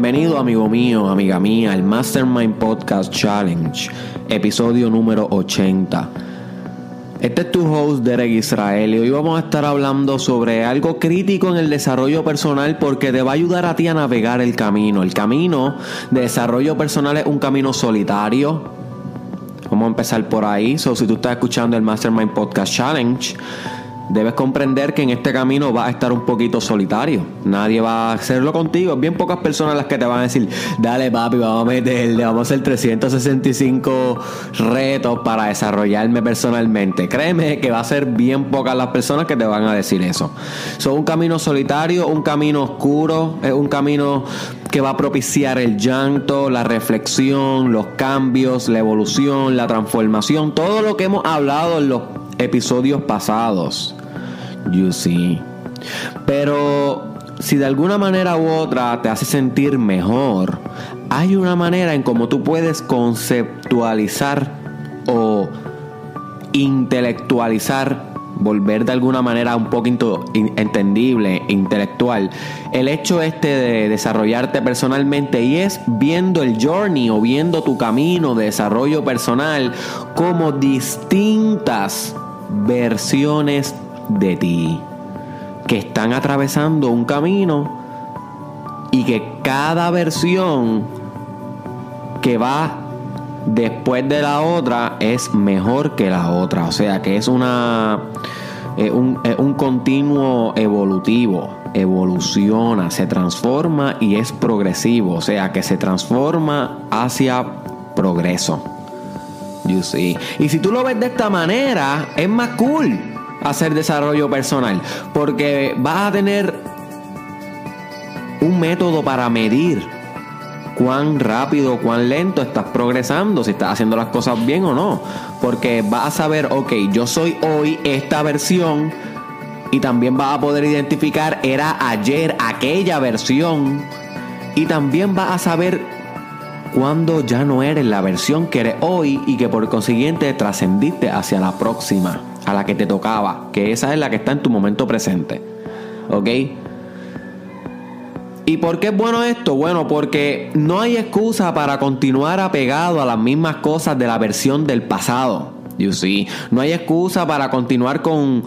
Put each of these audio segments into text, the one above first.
Bienvenido amigo mío, amiga mía, al Mastermind Podcast Challenge, episodio número 80. Este es tu host Derek Israel y hoy vamos a estar hablando sobre algo crítico en el desarrollo personal porque te va a ayudar a ti a navegar el camino. El camino de desarrollo personal es un camino solitario. Vamos a empezar por ahí. So, si tú estás escuchando el Mastermind Podcast Challenge, debes comprender que en este camino vas a estar un poquito solitario. Nadie va a hacerlo contigo. Bien pocas personas las que te van a decir, dale papi, vamos a meterle, vamos a hacer 365 retos para desarrollarme personalmente. Créeme que va a ser bien pocas las personas que te van a decir eso. Son un camino solitario, un camino oscuro, es un camino que va a propiciar el llanto, la reflexión, los cambios, la evolución, la transformación, todo lo que hemos hablado en los episodios pasados. You see. Pero si de alguna manera u otra te hace sentir mejor, hay una manera en cómo tú puedes conceptualizar o intelectualizar, volver de alguna manera un poquito entendible, intelectual, el hecho este de desarrollarte personalmente y es viendo el journey o viendo tu camino de desarrollo personal como distintas versiones de ti que están atravesando un camino y que cada versión que va después de la otra es mejor que la otra. O sea que es una un, un continuo evolutivo. Evoluciona, se transforma y es progresivo. O sea que se transforma hacia progreso. You see. Y si tú lo ves de esta manera, es más cool hacer desarrollo personal. Porque vas a tener un método para medir cuán rápido, cuán lento estás progresando, si estás haciendo las cosas bien o no. Porque vas a saber, ok, yo soy hoy esta versión y también vas a poder identificar, era ayer aquella versión. Y también vas a saber cuando ya no eres la versión que eres hoy y que por consiguiente trascendiste hacia la próxima, a la que te tocaba, que esa es la que está en tu momento presente. ¿Ok? ¿Y por qué es bueno esto? Bueno, porque no hay excusa para continuar apegado a las mismas cosas de la versión del pasado. You see? No hay excusa para continuar con,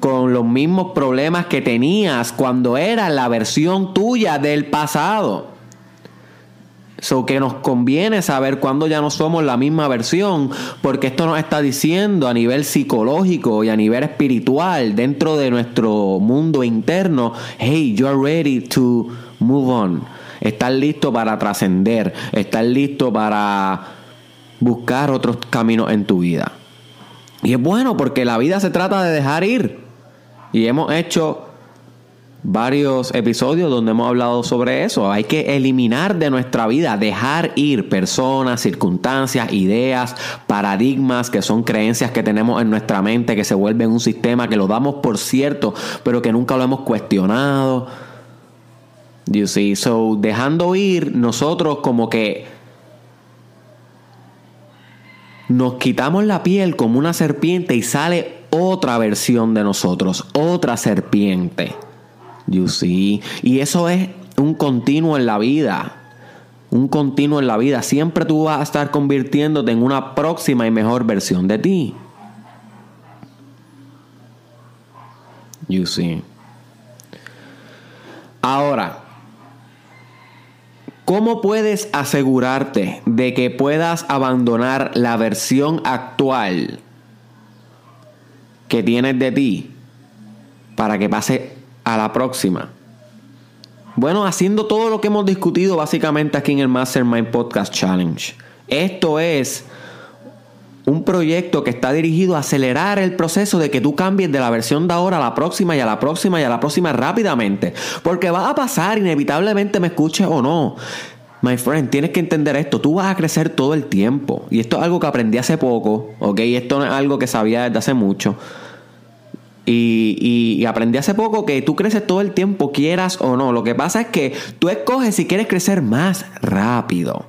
con los mismos problemas que tenías cuando era la versión tuya del pasado. So que nos conviene saber cuándo ya no somos la misma versión, porque esto nos está diciendo a nivel psicológico y a nivel espiritual, dentro de nuestro mundo interno, hey, you're ready to move on. Estás listo para trascender, estás listo para buscar otros caminos en tu vida. Y es bueno porque la vida se trata de dejar ir. Y hemos hecho varios episodios donde hemos hablado sobre eso. Hay que eliminar de nuestra vida, dejar ir personas, circunstancias, ideas, paradigmas que son creencias que tenemos en nuestra mente que se vuelven un sistema que lo damos por cierto, pero que nunca lo hemos cuestionado. You see, so dejando ir nosotros como que nos quitamos la piel como una serpiente y sale otra versión de nosotros, otra serpiente. You see. Y eso es un continuo en la vida. Un continuo en la vida. Siempre tú vas a estar convirtiéndote en una próxima y mejor versión de ti. You see. Ahora, ¿cómo puedes asegurarte de que puedas abandonar la versión actual que tienes de ti para que pase a la próxima? Bueno, haciendo todo lo que hemos discutido básicamente aquí en el Mastermind Podcast Challenge. Esto es un proyecto que está dirigido a acelerar el proceso de que tú cambies de la versión de ahora a la próxima y a la próxima y a la próxima rápidamente. Porque va a pasar, inevitablemente me escuches o no. My friend, tienes que entender esto. Tú vas a crecer todo el tiempo. Y esto es algo que aprendí hace poco, ¿ok? Esto no es algo que sabía desde hace mucho. Y, aprendí hace poco que tú creces todo el tiempo, quieras o no. Lo que pasa es que tú escoges si quieres crecer más rápido.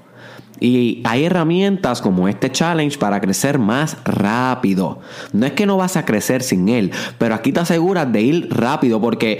Y hay herramientas como este challenge para crecer más rápido. No es que no vas a crecer sin él, pero aquí te aseguras de ir rápido porque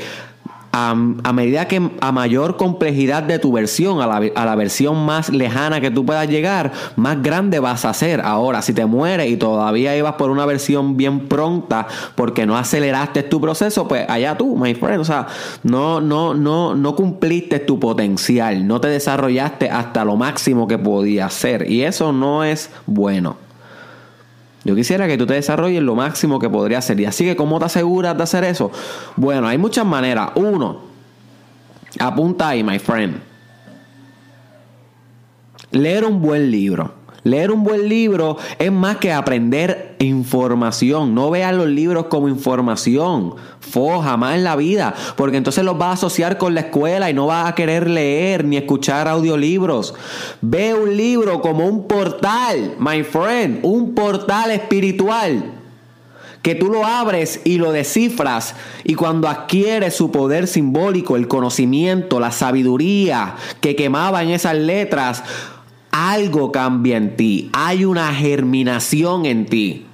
a, medida que a mayor complejidad de tu versión, a la, a la, versión más lejana que tú puedas llegar, más grande vas a ser. Ahora, si te mueres y todavía ibas por una versión bien pronta porque no aceleraste tu proceso, pues allá tú, my friend. O sea, no, no, no, no cumpliste tu potencial, no te desarrollaste hasta lo máximo que podías ser. Y eso no es bueno. Yo quisiera que tú te desarrolles lo máximo que podría ser. Y así que, ¿cómo te aseguras de hacer eso? Bueno, hay muchas maneras. Uno, apunta ahí, my friend. Leer un buen libro. Leer un buen libro es más que aprender información. No veas los libros como información. Fo, jamás en la vida. Porque entonces los vas a asociar con la escuela y no vas a querer leer ni escuchar audiolibros. Ve un libro como un portal, my friend. Un portal espiritual que tú lo abres y lo descifras y cuando adquieres su poder simbólico, el conocimiento, la sabiduría que quemaba en esas letras, algo cambia en ti, hay una germinación en ti.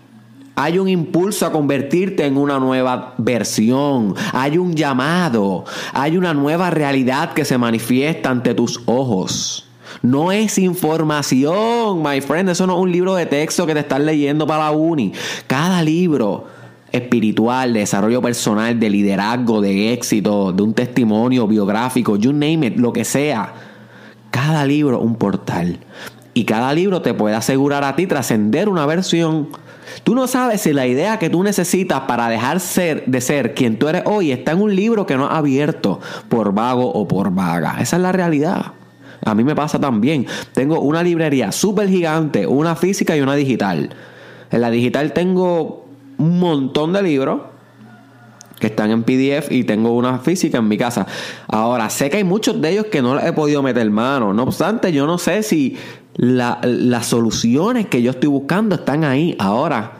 Hay un impulso a convertirte en una nueva versión. Hay un llamado. Hay una nueva realidad que se manifiesta ante tus ojos. No es información, my friend. Eso no es un libro de texto que te estás leyendo para la uni. Cada libro espiritual, de desarrollo personal, de liderazgo, de éxito, de un testimonio biográfico, you name it, lo que sea cada libro un portal. Y cada libro te puede asegurar a ti trascender una versión. Tú no sabes si la idea que tú necesitas para dejar ser, de ser quien tú eres hoy está en un libro que no ha abierto por vago o por vaga. Esa es la realidad. A mí me pasa también. Tengo una librería súper gigante, una física y una digital. En la digital tengo un montón de libros que están en PDF y tengo una física en mi casa. Ahora, sé que hay muchos de ellos que no les he podido meter mano. No obstante, yo no sé si las soluciones que yo estoy buscando están ahí. Ahora,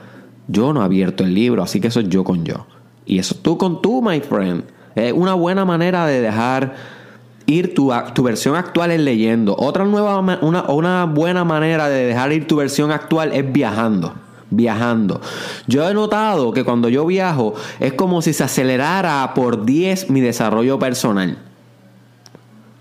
yo no he abierto el libro, así que eso es yo con yo. Y eso es tú con tú, my friend. Es una buena manera de dejar ir tu, tu versión actual es leyendo. Otra nueva, una, una buena manera de dejar ir tu versión actual es viajando viajando. Yo he notado que cuando yo viajo es como si se acelerara por 10 mi desarrollo personal.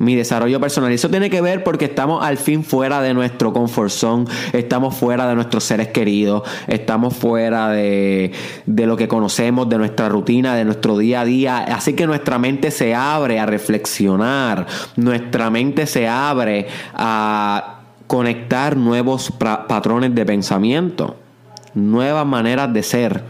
Mi desarrollo personal. Y eso tiene que ver porque estamos al fin fuera de nuestro comfort zone, estamos fuera de nuestros seres queridos, estamos fuera de, de lo que conocemos, de nuestra rutina, de nuestro día a día. Así que nuestra mente se abre a reflexionar, nuestra mente se abre a conectar nuevos patrones de pensamiento nuevas maneras de ser,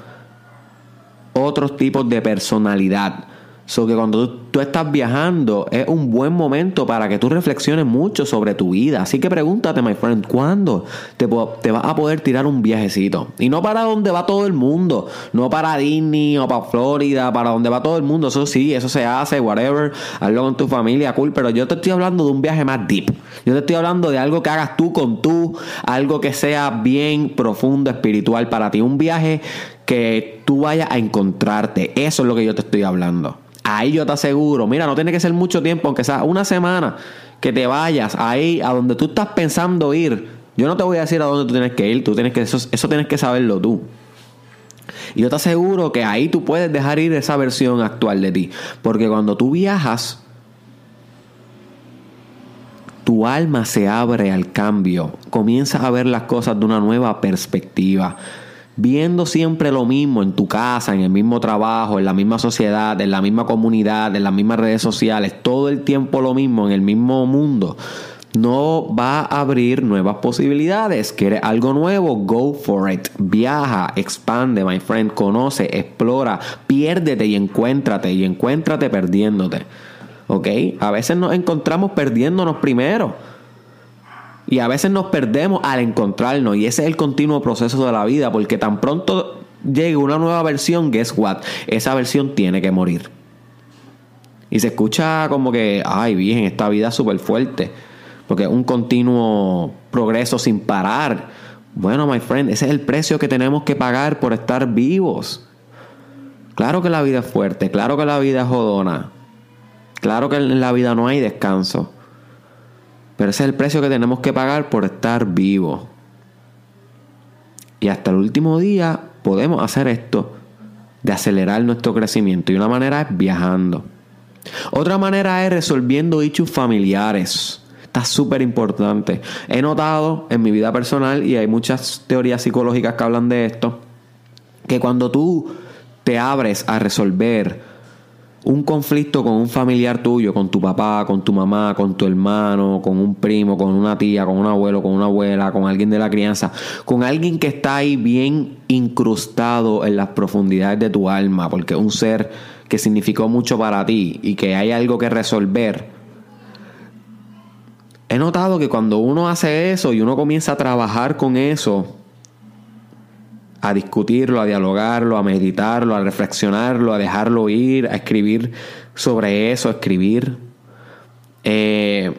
otros tipos de personalidad. So que cuando tú, estás viajando es un buen momento para que tú reflexiones mucho sobre tu vida. Así que pregúntate, my friend, ¿cuándo te, te vas a poder tirar un viajecito? Y no para donde va todo el mundo, no para Disney o para Florida, para donde va todo el mundo. Eso sí, eso se hace, whatever. Hazlo con tu familia, cool. Pero yo te estoy hablando de un viaje más deep. Yo te estoy hablando de algo que hagas tú con tú, algo que sea bien profundo, espiritual para ti. Un viaje que tú vayas a encontrarte. Eso es lo que yo te estoy hablando. Ahí yo te aseguro, mira, no tiene que ser mucho tiempo, aunque sea una semana, que te vayas ahí a donde tú estás pensando ir. Yo no te voy a decir a dónde tú tienes que ir, tú tienes que, eso, eso tienes que saberlo tú. Y yo te aseguro que ahí tú puedes dejar ir esa versión actual de ti. Porque cuando tú viajas, tu alma se abre al cambio, comienzas a ver las cosas de una nueva perspectiva viendo siempre lo mismo en tu casa, en el mismo trabajo, en la misma sociedad, en la misma comunidad, en las mismas redes sociales, todo el tiempo lo mismo, en el mismo mundo, no va a abrir nuevas posibilidades. ¿Quieres algo nuevo? Go for it. Viaja, expande, my friend, conoce, explora, piérdete y encuéntrate y encuéntrate perdiéndote. ¿Ok? A veces nos encontramos perdiéndonos primero. Y a veces nos perdemos al encontrarnos. Y ese es el continuo proceso de la vida. Porque tan pronto llegue una nueva versión, guess what? Esa versión tiene que morir. Y se escucha como que, ay, bien, esta vida es súper fuerte. Porque es un continuo progreso sin parar. Bueno, my friend, ese es el precio que tenemos que pagar por estar vivos. Claro que la vida es fuerte, claro que la vida es jodona. Claro que en la vida no hay descanso. Pero ese es el precio que tenemos que pagar por estar vivos. Y hasta el último día podemos hacer esto, de acelerar nuestro crecimiento. Y una manera es viajando. Otra manera es resolviendo issues familiares. Está súper importante. He notado en mi vida personal, y hay muchas teorías psicológicas que hablan de esto, que cuando tú te abres a resolver un conflicto con un familiar tuyo, con tu papá, con tu mamá, con tu hermano, con un primo, con una tía, con un abuelo, con una abuela, con alguien de la crianza, con alguien que está ahí bien incrustado en las profundidades de tu alma, porque un ser que significó mucho para ti y que hay algo que resolver. He notado que cuando uno hace eso y uno comienza a trabajar con eso, a discutirlo, a dialogarlo, a meditarlo, a reflexionarlo, a dejarlo ir, a escribir sobre eso, a escribir, eh,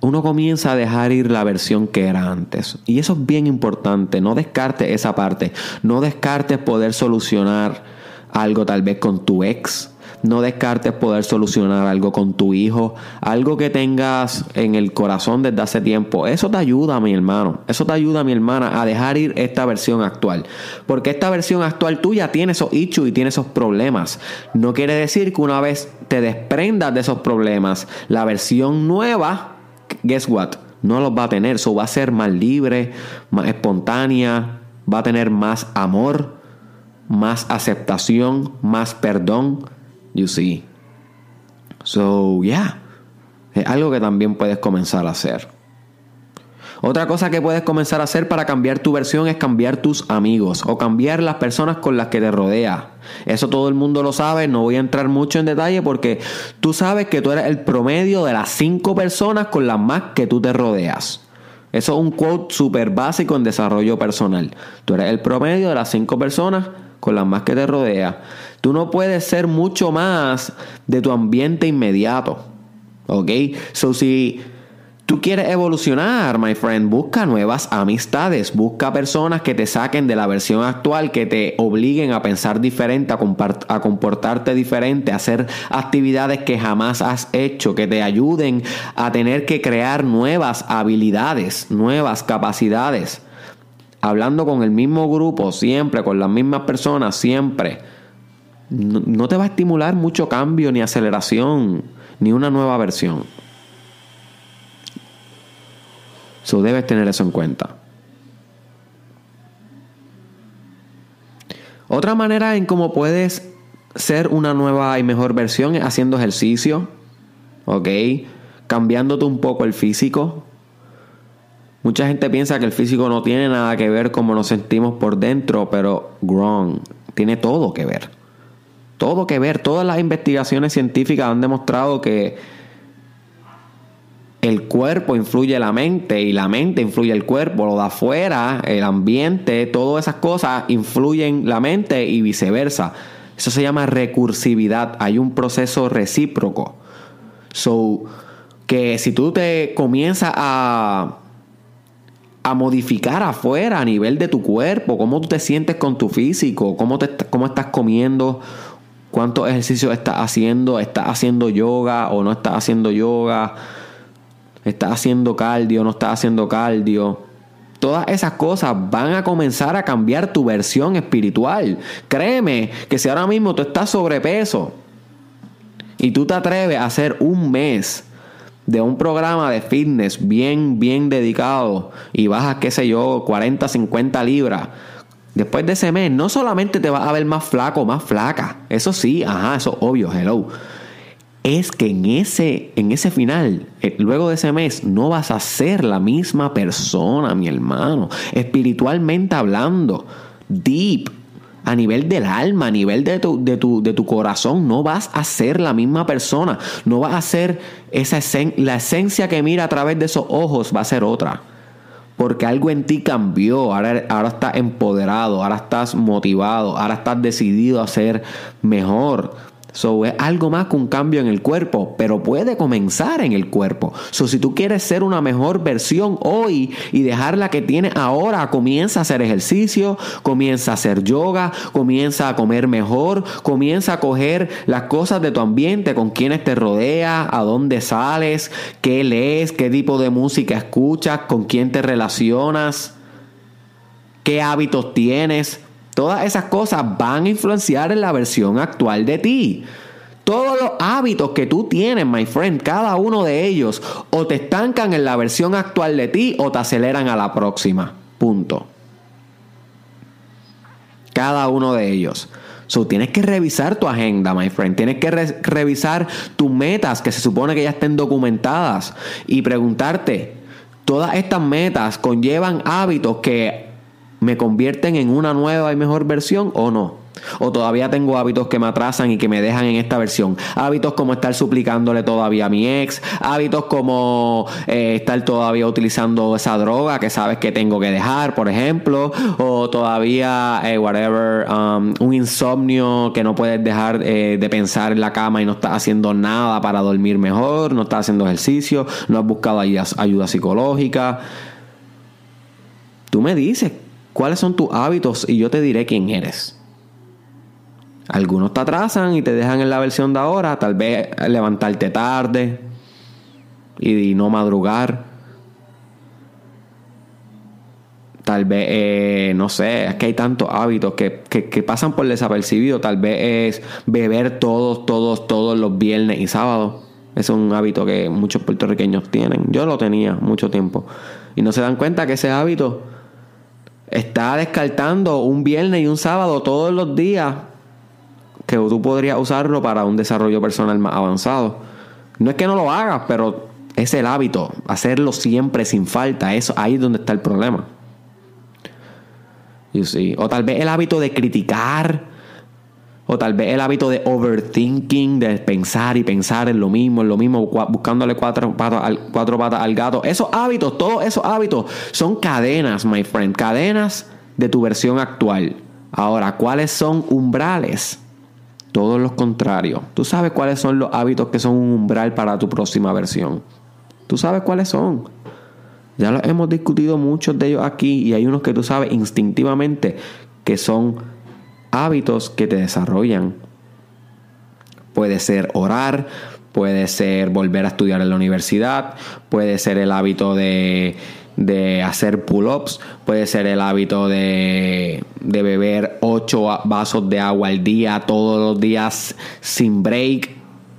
uno comienza a dejar ir la versión que era antes. Y eso es bien importante, no descartes esa parte, no descartes poder solucionar algo tal vez con tu ex, no descartes poder solucionar algo con tu hijo, algo que tengas en el corazón desde hace tiempo. Eso te ayuda, mi hermano. Eso te ayuda, mi hermana, a dejar ir esta versión actual. Porque esta versión actual tuya tiene esos issues y tiene esos problemas. No quiere decir que una vez te desprendas de esos problemas, la versión nueva, guess what? No los va a tener. Eso va a ser más libre, más espontánea, va a tener más amor, más aceptación, más perdón You see. So, yeah. Es algo que también puedes comenzar a hacer. Otra cosa que puedes comenzar a hacer para cambiar tu versión es cambiar tus amigos o cambiar las personas con las que te rodea. Eso todo el mundo lo sabe, no voy a entrar mucho en detalle porque tú sabes que tú eres el promedio de las cinco personas con las más que tú te rodeas. Eso es un quote súper básico en desarrollo personal. Tú eres el promedio de las cinco personas con las más que te rodea. Tú no puedes ser mucho más de tu ambiente inmediato. ¿Ok? So, si tú quieres evolucionar, my friend, busca nuevas amistades. Busca personas que te saquen de la versión actual, que te obliguen a pensar diferente, a, a comportarte diferente, a hacer actividades que jamás has hecho, que te ayuden a tener que crear nuevas habilidades, nuevas capacidades hablando con el mismo grupo siempre, con las mismas personas siempre, no, te va a estimular mucho cambio, ni aceleración, ni una nueva versión. So debes tener eso en cuenta. Otra manera en cómo puedes ser una nueva y mejor versión es haciendo ejercicio, ¿ok? Cambiándote un poco el físico, Mucha gente piensa que el físico no tiene nada que ver como nos sentimos por dentro, pero wrong, tiene todo que ver. Todo que ver. Todas las investigaciones científicas han demostrado que el cuerpo influye la mente y la mente influye el cuerpo, lo de afuera, el ambiente, todas esas cosas influyen la mente y viceversa. Eso se llama recursividad. Hay un proceso recíproco. So, que si tú te comienzas a a modificar afuera a nivel de tu cuerpo, cómo tú te sientes con tu físico, cómo, te, cómo estás comiendo, cuántos ejercicios estás haciendo, estás haciendo yoga o no estás haciendo yoga, estás haciendo cardio, no estás haciendo cardio. Todas esas cosas van a comenzar a cambiar tu versión espiritual. Créeme que si ahora mismo tú estás sobrepeso y tú te atreves a hacer un mes de un programa de fitness bien, bien dedicado y bajas, qué sé yo, 40, 50 libras, después de ese mes no solamente te vas a ver más flaco, más flaca, eso sí, ajá, eso es obvio, hello. Es que en ese, en ese final, eh, luego de ese mes, no vas a ser la misma persona, mi hermano. Espiritualmente hablando, deep, a nivel del alma, a nivel de tu, de tu, de tu corazón, no vas a ser la misma persona, no vas a ser esa la esencia que mira a través de esos ojos va a ser otra. Porque algo en ti cambió, ahora, ahora estás empoderado, ahora estás motivado, ahora estás decidido a ser mejor, So, es algo más que un cambio en el cuerpo, pero puede comenzar en el cuerpo. So, si tú quieres ser una mejor versión hoy y dejar la que tienes ahora, comienza a hacer ejercicio, comienza a hacer yoga, comienza a comer mejor, comienza a coger las cosas de tu ambiente, con quienes te rodea, a dónde sales, qué lees, qué tipo de música escuchas, con quién te relacionas, qué hábitos tienes. Todas esas cosas van a influenciar en la versión actual de ti. Todos los hábitos que tú tienes, my friend, cada uno de ellos, o te estancan en la versión actual de ti o te aceleran a la próxima. Punto. Cada uno de ellos. So, tienes que revisar tu agenda, my friend. Tienes que revisar tus metas que se supone que ya estén documentadas y preguntarte, ¿todas estas metas conllevan hábitos que me convierten en una nueva y mejor versión o no? O todavía tengo hábitos que me atrasan y que me dejan en esta versión. Hábitos como estar suplicándole todavía a mi ex. Hábitos como eh, estar todavía utilizando esa droga que sabes que tengo que dejar, por ejemplo. O todavía, eh, whatever, um, un insomnio que no puedes dejar eh, de pensar en la cama y no estás haciendo nada para dormir mejor. No estás haciendo ejercicio. No has buscado ayuda, ayuda psicológica. Tú me dices cuáles son tus hábitos y yo te diré quién eres. Algunos te atrasan y te dejan en la versión de ahora, tal vez levantarte tarde y no madrugar. Tal vez, eh, no sé, es que hay tantos hábitos que, que, pasan por desapercibido. Tal vez es beber todos, todos, todos los viernes y sábados. es un hábito que muchos puertorriqueños tienen. Yo lo tenía mucho tiempo. Y no se dan cuenta que ese hábito está descartando un viernes y un sábado todos los días que tú podrías usarlo para un desarrollo personal más avanzado. No es que no lo hagas, pero es el hábito, hacerlo siempre sin falta, eso ahí es donde está el problema. O tal vez el hábito de criticar, o tal vez el hábito de overthinking, de pensar y pensar en lo mismo, en lo mismo, buscándole cuatro patas al, cuatro patas al gato. Esos hábitos, todos esos hábitos son cadenas, my friend, cadenas de tu versión actual. Ahora, ¿cuáles son umbrales? Todos los contrarios. Tú sabes cuáles son los hábitos que son un umbral para tu próxima versión. Tú sabes cuáles son. Ya los hemos discutido muchos de ellos aquí y hay unos que tú sabes instintivamente que son hábitos que te desarrollan. Puede ser orar, puede ser volver a estudiar en la universidad, puede ser el hábito de de hacer pull-ups, puede ser el hábito de, de beber 8 vasos de agua al día, todos los días sin break,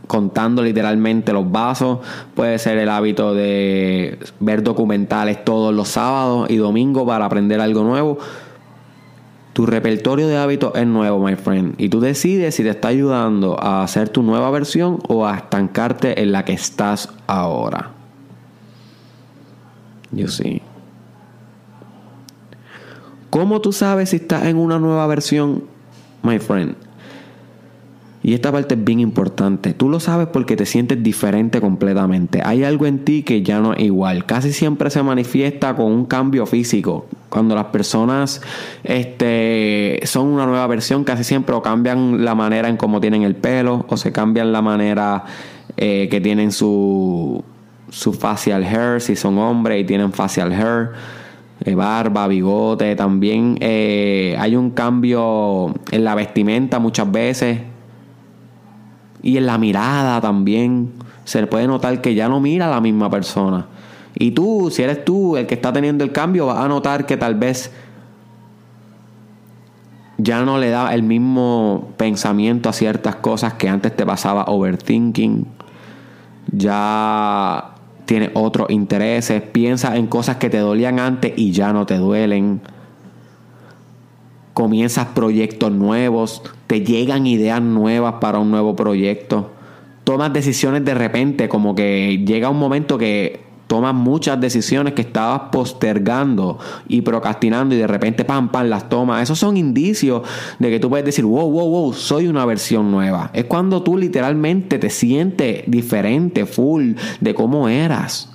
contando literalmente los vasos, puede ser el hábito de ver documentales todos los sábados y domingos para aprender algo nuevo. Tu repertorio de hábitos es nuevo, my friend, y tú decides si te está ayudando a hacer tu nueva versión o a estancarte en la que estás ahora. Yo sí. ¿Cómo tú sabes si estás en una nueva versión, my friend? Y esta parte es bien importante. Tú lo sabes porque te sientes diferente completamente. Hay algo en ti que ya no es igual. Casi siempre se manifiesta con un cambio físico. Cuando las personas este, son una nueva versión, casi siempre o cambian la manera en cómo tienen el pelo o se cambian la manera eh, que tienen su su facial hair, si son hombres y tienen facial hair, eh, barba, bigote, también eh, hay un cambio en la vestimenta muchas veces y en la mirada también. Se puede notar que ya no mira a la misma persona. Y tú, si eres tú el que está teniendo el cambio, vas a notar que tal vez ya no le da el mismo pensamiento a ciertas cosas que antes te pasaba overthinking. Ya tienes otros intereses, piensas en cosas que te dolían antes y ya no te duelen. Comienzas proyectos nuevos, te llegan ideas nuevas para un nuevo proyecto. Tomas decisiones de repente, como que llega un momento que tomas muchas decisiones que estabas postergando y procrastinando y de repente pam pam las tomas. Esos son indicios de que tú puedes decir, wow, wow, wow, soy una versión nueva. Es cuando tú literalmente te sientes diferente, full de cómo eras.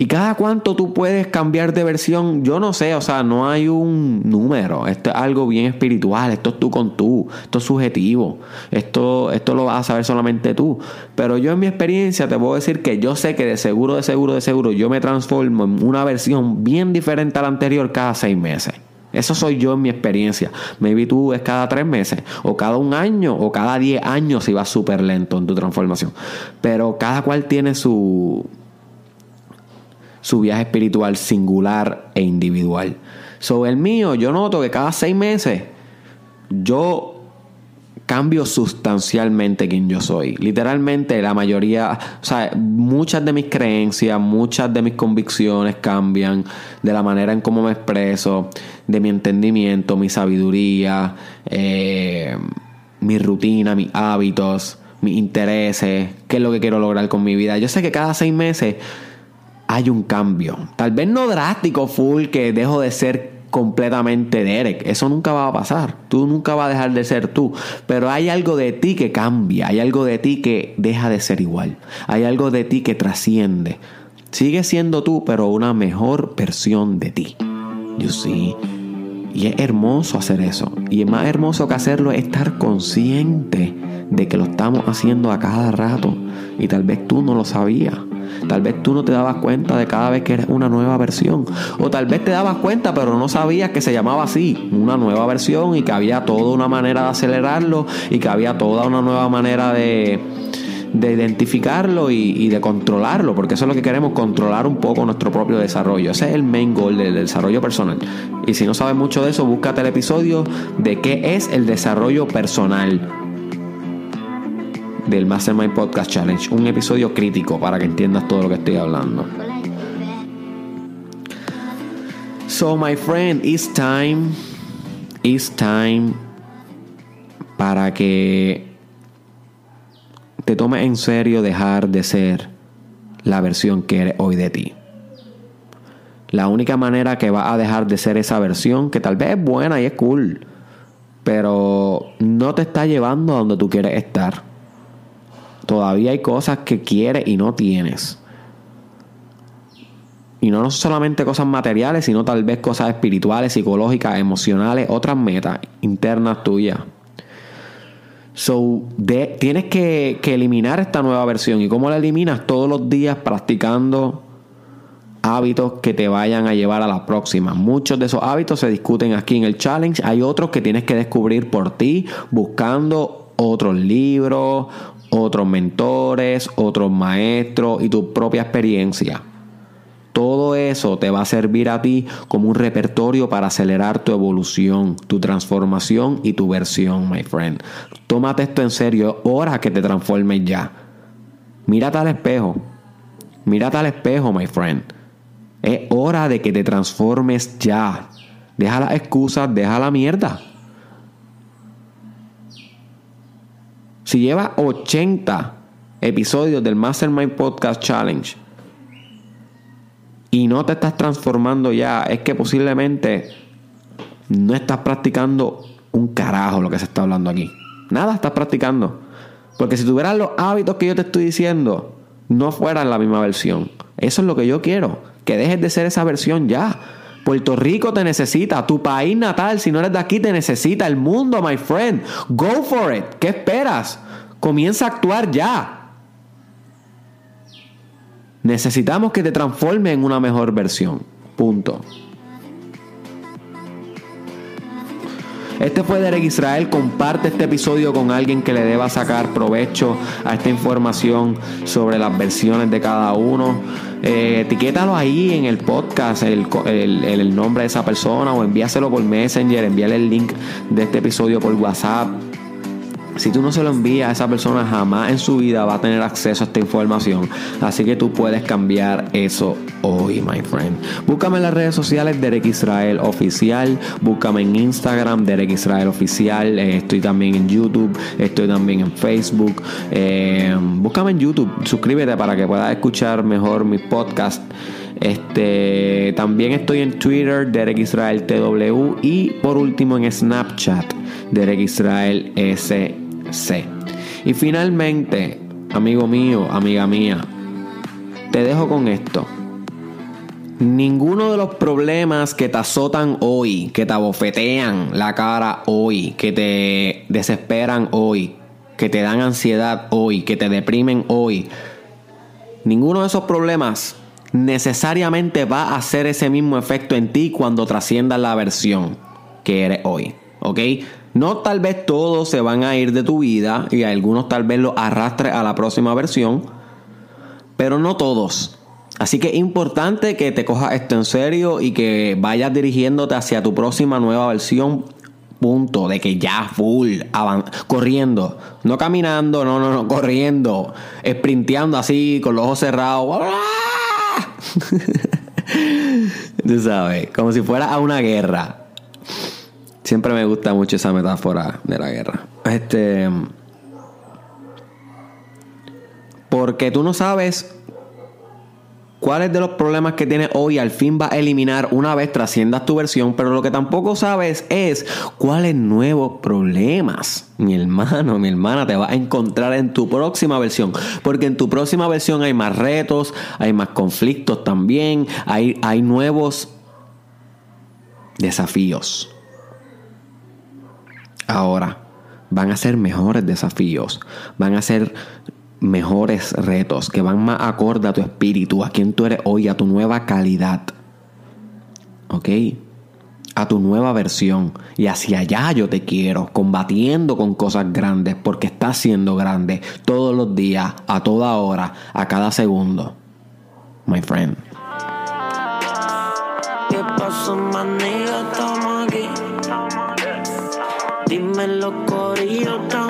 ¿Y cada cuánto tú puedes cambiar de versión? Yo no sé, o sea, no hay un número. Esto es algo bien espiritual, esto es tú con tú, esto es subjetivo, esto, esto lo vas a saber solamente tú. Pero yo en mi experiencia te puedo decir que yo sé que de seguro, de seguro, de seguro, yo me transformo en una versión bien diferente a la anterior cada seis meses. Eso soy yo en mi experiencia. Maybe tú es cada tres meses, o cada un año, o cada diez años si vas súper lento en tu transformación. Pero cada cual tiene su, su viaje espiritual singular e individual. Sobre el mío, yo noto que cada seis meses yo cambio sustancialmente quien yo soy. Literalmente la mayoría, o sea, muchas de mis creencias, muchas de mis convicciones cambian de la manera en cómo me expreso, de mi entendimiento, mi sabiduría, eh, mi rutina, mis hábitos, mis intereses, qué es lo que quiero lograr con mi vida. Yo sé que cada seis meses hay un cambio. Tal vez no drástico, full, que dejo de ser completamente Derek. Eso nunca va a pasar. Tú nunca vas a dejar de ser tú. Pero hay algo de ti que cambia. Hay algo de ti que deja de ser igual. Hay algo de ti que trasciende. Sigue siendo tú, pero una mejor versión de ti. You see. Y es hermoso hacer eso. Y es más hermoso que hacerlo es estar consciente de que lo estamos haciendo a cada rato. Y tal vez tú no lo sabías. Tal vez tú no te dabas cuenta de cada vez que eres una nueva versión. O tal vez te dabas cuenta, pero no sabías que se llamaba así, una nueva versión y que había toda una manera de acelerarlo y que había toda una nueva manera de, de identificarlo y, de controlarlo, porque eso es lo que queremos, controlar un poco nuestro propio desarrollo. Ese es el main goal del desarrollo personal. Y si no sabes mucho de eso, búscate el episodio de qué es el desarrollo personal del Mastermind Podcast Challenge. Un episodio crítico para que entiendas todo lo que estoy hablando. So, my friend, it's time. It's time para que te tomes en serio dejar de ser la versión que eres hoy de ti. La única manera que vas a dejar de ser esa versión, que tal vez es buena y es cool, pero no te está llevando a donde tú quieres estar. Todavía hay cosas que quieres y no tienes. Y no solamente cosas materiales, sino tal vez cosas espirituales, psicológicas, emocionales, otras metas internas tuyas. So, tienes que, que, eliminar esta nueva versión. ¿Y cómo la eliminas? Todos los días practicando hábitos que te vayan a llevar a la próxima. Muchos de esos hábitos se discuten aquí en el challenge. Hay otros que tienes que descubrir por ti, buscando otros libros, otros mentores, otros maestros y tu propia experiencia. Todo eso te va a servir a ti como un repertorio para acelerar tu evolución, tu transformación y tu versión, my friend. Tómate esto en serio, hora que te transformes ya. Mírate al espejo. Mírate al espejo, my friend. Es hora de que te transformes ya. Deja las excusas, deja la mierda. Si llevas 80 episodios del Mastermind Podcast Challenge y no te estás transformando ya, es que posiblemente no estás practicando un carajo lo que se está hablando aquí. Nada estás practicando. Porque si tuvieras los hábitos que yo te estoy diciendo, no fueran la misma versión. Eso es lo que yo quiero. Que dejes de ser esa versión ya. Puerto Rico te necesita, tu país natal, si no eres de aquí, te necesita, el mundo, my friend. Go for it. ¿Qué esperas? Comienza a actuar ya. Necesitamos que te transforme en una mejor versión. Punto. Este fue Derek Israel. Comparte este episodio con alguien que le deba sacar provecho a esta información sobre las versiones de cada uno. Eh, etiquétalo ahí en el podcast, el, el, nombre de esa persona o envíaselo por Messenger, envíale el link de este episodio por WhatsApp. Si tú no se lo envías esa persona, jamás en su vida va a tener acceso a esta información. Así que tú puedes cambiar eso hoy, my friend. Búscame en las redes sociales Derek Israel Oficial. Búscame en Instagram Derek Israel Oficial. Eh, estoy también en YouTube. Estoy también en Facebook. Eh, búscame en YouTube. Suscríbete para que puedas escuchar mejor mis podcasts. Este, también estoy en Twitter, Derek Israel TW. Y por último en Snapchat, Derek Israel S. Y finalmente, amigo mío, amiga mía, te dejo con esto. Ninguno de los problemas que te azotan hoy, que te abofetean la cara hoy, que te desesperan hoy, que te dan ansiedad hoy, que te deprimen hoy, ninguno de esos problemas necesariamente va a hacer ese mismo efecto en ti cuando trasciendas la versión que eres hoy. ¿Ok? No tal vez todos se van a ir de tu vida y algunos tal vez los arrastre a la próxima versión, pero no todos. Así que es importante que te cojas esto en serio y que vayas dirigiéndote hacia tu próxima nueva versión punto de que ya full, corriendo, no caminando, no, no, no, corriendo, sprinteando así con los ojos cerrados. Tú sabes, como si fuera a una guerra. Siempre me gusta mucho esa metáfora de la guerra. Este. Porque tú no sabes cuáles de los problemas que tienes hoy al fin va a eliminar una vez trasciendas tu versión, pero lo que tampoco sabes es cuáles nuevos problemas, mi hermano, mi hermana, te va a encontrar en tu próxima versión. Porque en tu próxima versión hay más retos, hay más conflictos también, hay, hay nuevos desafíos. Ahora, van a ser mejores desafíos, van a ser mejores retos que van más acorde a tu espíritu, a quien tú eres hoy, a tu nueva calidad. ¿Ok? A tu nueva versión. Y hacia allá yo te quiero, combatiendo con cosas grandes, porque estás siendo grande todos los días, a toda hora, a cada segundo. My friend. ¿Qué pasó, Estamos aquí.